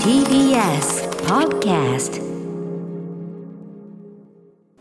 TBS Podcast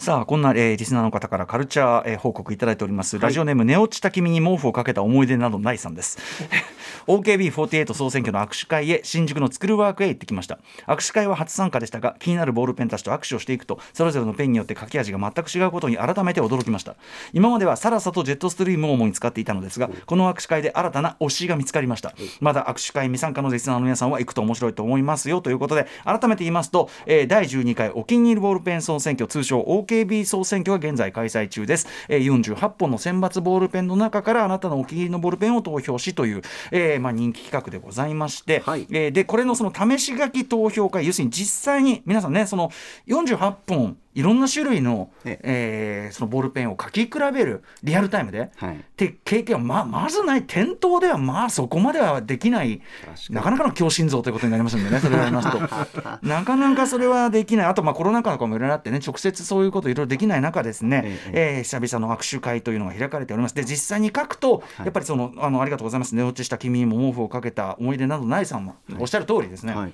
さあこんな、えーリスナーの方からカルチャー、えー報告いただいております、ラジオネーム寝落ちた君に毛布をかけた思い出などないさんです。OKB48 総選挙の握手会へ新宿のスクルワークへ行ってきました。握手会は初参加でしたが気になるボールペンたちと握手をしていくとそれぞれのペンによって書き味が全く違うことに改めて驚きました。今まではサラサとジェットストリームを主に使っていたのですがこの握手会で新たな推しが見つかりました。まだ握手会未参加のリスナーの皆さんは行くと面白いと思いますよということで改めて言いますと、えー第12回お気に入りボールペン総選挙通称 OKB 総選挙が現在開催中です、えー48本の選抜ボールペンの中からあなたのお気に入りのボールペンを投票しという、えーまあ、人気企画でございまして、はい。えーでこれのその試し書き投票会要するに実際に皆さんねその48本いろんな種類の,、ええ。ーそのボールペンを書き比べるリアルタイムで、はい。って経験はままずない店頭ではまあそこまではできないなかなかの強心臓ということになりますんでねそれをやりますと。なかなかそれはできない。あとまあコロナ禍とかもいろいろあってね直接そういうこといろいろできない中ですね、ええ。ー久々の握手会というのが開かれております。で実際に書くと、やっぱりそのあのありがとうございます寝落ちした君にも毛布をかけた思い出などないさんもおっしゃる通りですね、はい。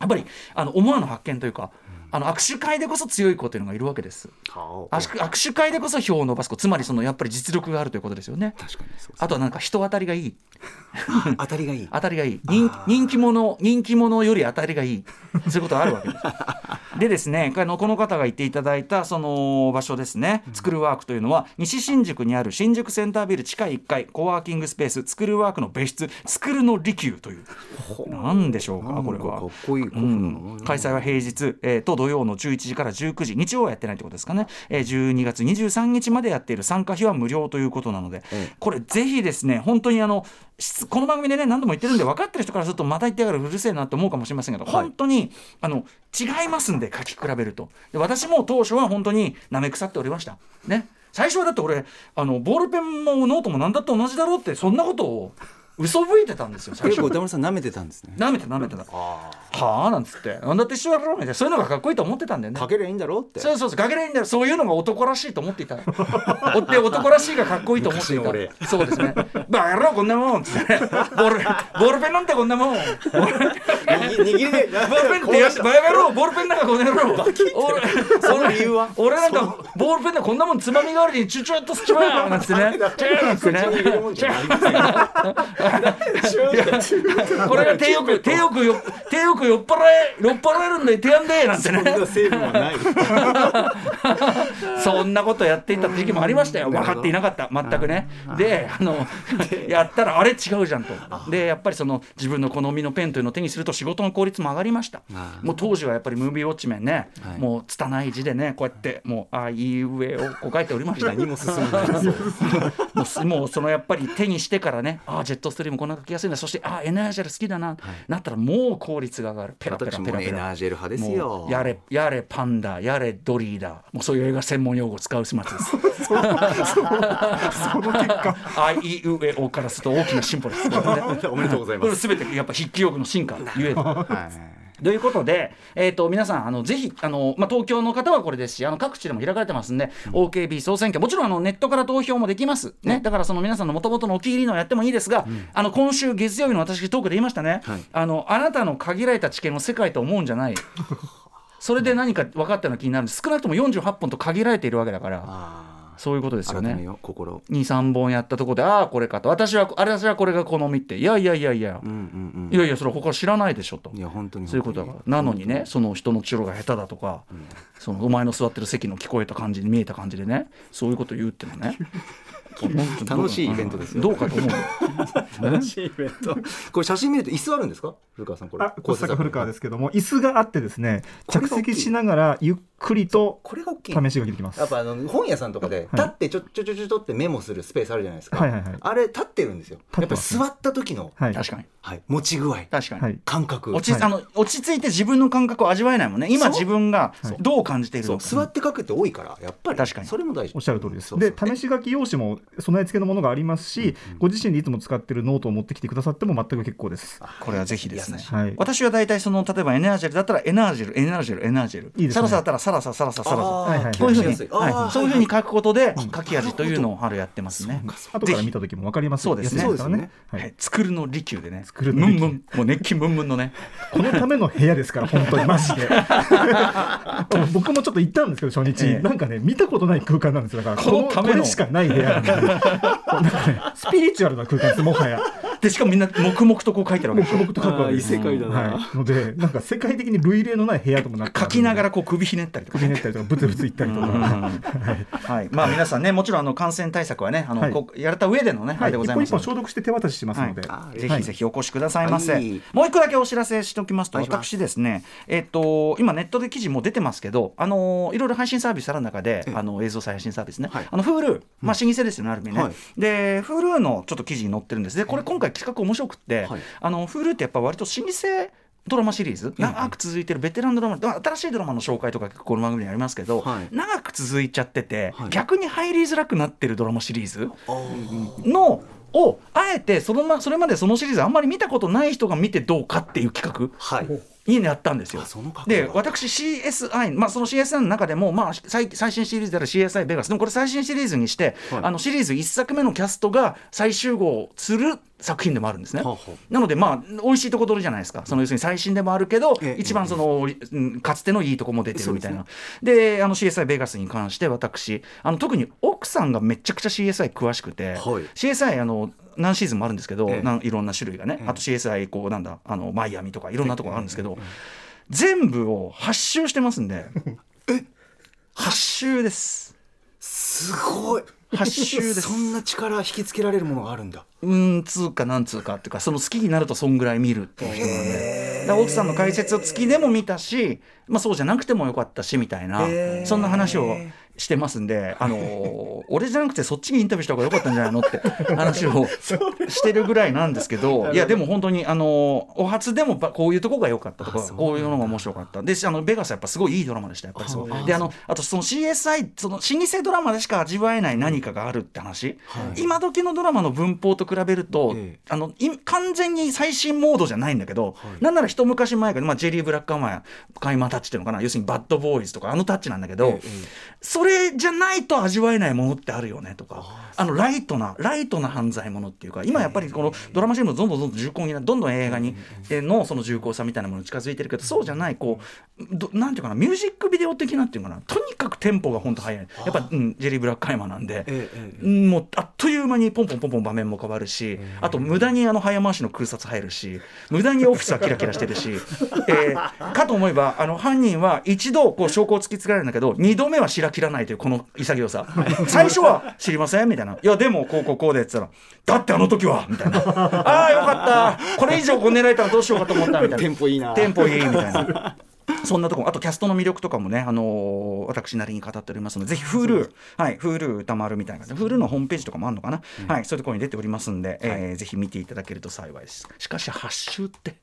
やっぱりあの思わぬ発見というか、あの握手会でこそ強い子というのがいるわけです。握手会でこそ票を伸ばす子。つまりそのやっぱり実力があるということですよね。確かにあとはなんか人当たりがいい。当たりがいい。当たりがいい。人人気者人気者より当たりがいい。そういうことがあるわけです。でですねこの方が言っていただいたその場所ですね。スクールワークというのは西新宿にある新宿センタービル地下1階コワーキングスペーススクールワークの別室スクールの利休という。何でしょうかこれは。開催は平日、えーと土曜の11時から19時日曜はやってないってことですかね、えー12月23日までやっている参加費は無料ということなので、ええ。これぜひですね本当にあのしこの番組でね何度も言ってるんで分かってる人からするとまた言ってやがるうるせえなって思うかもしれませんけど、本当にあの違いますんで書き比べると。で私も当初は本当になめ腐っておりました。ね。最初はだって俺あのボールペンもノートも何だって同じだろうってそんなことを嘘吹いてたんですよ最初。結構歌丸さん舐めてたんですね。なめてなめてた。はあなんつって。なんだって一緒だろみたいなそういうのがかっこいいと思ってたんだよね。かけりゃいいんだろうって。そうそうそうかけれいいんだよそういうのが男らしいと思っていた。おで男らしいがかっこいいと思ってい昔の 俺。たそうですね。バカ野郎こんなもんつって。ねボールボールペンなんてこんなもん。ボール握りで。ボールペンってやって。バカ野郎ボールペンなんかこの野郎。俺その理由は？俺なんかボールペンでこんなもんつまみ代わりにチュチュッとすっちまうなんつってね。チューなんつってね これが手よく手よくよ手よく酔っ払え酔っ払えるんで手やんでなんてね。そんな成分はない。そんなことやっていた時期もありましたよ。分かっていなかった。全くね。であの やったらあれ違うじゃんと。でやっぱりその自分の好みのペンというのを手にすると仕事の効率も上がりました。もう当時はやっぱりムービーウォッチメンね、はい。もう拙い字でねこうやってもうあいうえをこう書いておりました。何も進まない。もうすもうそのやっぱり手にしてからねああジェットストリームこんな書きやすいんだ。そしてああエナージェル好きだな、なったらもう効率が上がる。ペラペラ私ペラペラ。もエナージェル派ですもようやれやれパンダやれドリーだもうそういう映画専門用語を使う始末です。あいうえおからすると大きな進歩です。おめでとうございます。すべてやっぱ筆記用具の進化ゆえと。はいということで、えー、と皆さんあのぜひあの、まあ、東京の方はこれですしあの各地でも開かれてますんで、OKB 総選挙もちろんあのネットから投票もできます、ねだからその皆さんのもともとのお気に入りのをやってもいいですが、あの今週月曜日の私トークで言いましたね、はい。あのあなたの限られた知見を世界と思うんじゃない。それで何か分かったような気になるんです。少なくとも48本と限られているわけだからあそういうことですよね。よう心。23本やったところでああこれかと。私はあれ私はこれが好みって。いやいやいやいや、うんうんいやいやそれ他知らないでしょと。うんいや本当にそういうことだから。なのにねその人のチロが下手だとか、そのお前の座ってる席の聞こえた感じに見えた感じでねそういうこと言うってのね 楽しいイベントですよ。どうかと思う。楽しいイベント。これ写真見ると椅子あるんですか？古川さんこれ。あ、小坂古川ですすけども、椅子があってですね、着席しながらゆっくりとこれが試しができます。やっぱあの本屋さんとかで立ってちょちょちょちょちょってメモするスペースあるじゃないですか、はいはいはい。あれ立ってるんですよ。やっぱ座った時の、はい。確かに。はい、持ち具合。確かに、はい。感覚。落ちはい。あの落ち着いて自分の感覚を味わえないもんね。今自分がはいどう感じているそう。のか、座って書くって多いからやっぱり。確かに。それも大事おっしゃる通りです。で、試し書き用紙も備え付けのものがありますし、ご自身でいつも使ってるノートを持ってきてくださっても全く結構です。これはぜひですねはい。私は大体その例えばエナージェルだったらエナージェルエナージェルエナージェルいいですねサラサだったらサラササラササラサこういうふうに、はい、そういうふうに書くことで書き味というのを春やってますね。後から見た時も分かりますそうですねそうですねははいい、作るの利休でね作るムンムのンもう熱気ムンムンのねこのための部屋ですから本当にマジで僕もちょっと行ったんですけど初日、ええなんかね見たことない空間なんですよだからこのためのこれしかない部屋なんかねスピリチュアルな空間ですもはや。でしかもみんな黙々とこう書いてるわけ黙々と書くわけ異世界だな。はい、のでなんか世界的に類例のない部屋ともなって書きながららこう首ひねったりとか。首ねったりとかブツブツ言ったりとか、うん。はい。はい、まあ皆さんねもちろんあの感染対策はねあの、はい。やれた上でのね、あれでご一ざいます一本消毒して手渡ししますので、あぜひぜひお越しくださいませ、はい。もう一個だけお知らせしておきますと私ですねえっ、と今ネットで記事も出てますけどあのいろいろ配信サービスある中で、ええ。あの映像再配信サービスね、はい。あの Hulu まあ老舗ですよね、ある意味ね、はい。で Hulu のちょっと記事に載ってるんです。でこれ今回企画面白くって、はい。あの Hulu ってやっぱ割と老舗ドラマシリーズ長く続いてるベテランドラマ新しいドラマの紹介とか結構この番組にありますけど、はい。長く続いちゃってて、はい。逆に入りづらくなってるドラマシリーズのをあえてその、ま、それまでそのシリーズあんまり見たことない人が見てどうかっていう企画はい。にやったんですよ。で私 CSI、まあ、その CSI の中でも、まあ、最最新シリーズである CSI ベガスでもこれ最新シリーズにして、はい。あのシリーズ1作目のキャストが再集合する作品でもあるんですね。なのでまあ美味しいとこ取りじゃないですか。その要するに最新でもあるけど、ええ一番その、うんかつてのいいとこも出てるみたいな。で,、あの CSI ベガスに関して私あの特に奥さんがめちゃくちゃ CSI 詳しくて、はい。CSI あの何シーズンもあるんですけど、ええ。なんいろんな種類がね、ええ。あと CSI こうなんだあのマイアミとかいろんなところあるんですけど、全部を8周してますんで。8周です。すごい8周です。そんな力引きつけられるものがあるんだ。うんつうかなんつうかっていうかその好きになるとそんぐらい見るっていう人なんで。奥さんの解説を付きでも見たし、まあ、そうじゃなくてもよかったしみたいな。そんな話をしてますんで、あのー 俺じゃなくてそっちにインタビューした方がよかったんじゃないのって話をしてるぐらいなんですけど いやでも本当に、あのーお初でもばこういうとこが良かったとかこういうのが面白かった。であのベガスやっぱすごいいいドラマでしたやっぱりそうであのあとその CSI その老舗ドラマでしか味わえない何かがあるって話、はい。今時のドラマの文法と比べると、ええ。あのい完全に最新モードじゃないんだけど、はい。なんなら一昔前から、まあ、ジェリー・ブラックアマーカイマータッチっていうのかな要するにバッドボーイズとかあのタッチなんだけど、ええそれじゃないと味わえないものってあるよねとかあのライトなライトな犯罪ものっていうか今やっぱりこのドラマシーンもどんどんどんどん重厚になどんどん映画にえのその重厚さみたいなものに近づいてるけどそうじゃないこうどなんていうかなミュージックビデオ的なっていうかなとにかくテンポが本当速い。やっぱ、うん、ジェリー・ブラックアイマーなんで。ええもうあっという間にポンポンポンポン場面も変わるし、あと無駄にあの早回しの空撮入るし無駄にオフィスはキラキラしてるし、えーかと思えばあの犯人は一度こう証拠を突きつけられるんだけど二度目は白切らないというこの潔さ。最初は知りませんみたいな。いやでもこうこうこうでって言ったらだってあの時はみたいな。ああよかった。これ以上こう狙えたらどうしようかと思ったみたいな。テンポいいな。テンポいいみたいな。そんなとこあとキャストの魅力とかもね、あのー私なりに語っておりますので、ぜひ Hulu、はい、Hulu 歌丸みたいな感じで、Hulu のホームページとかもあるのかな、はい、そういうところに出ておりますんで、えーぜひ見ていただけると幸いです。しかし、8週って。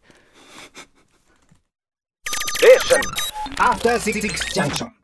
After Six Junction.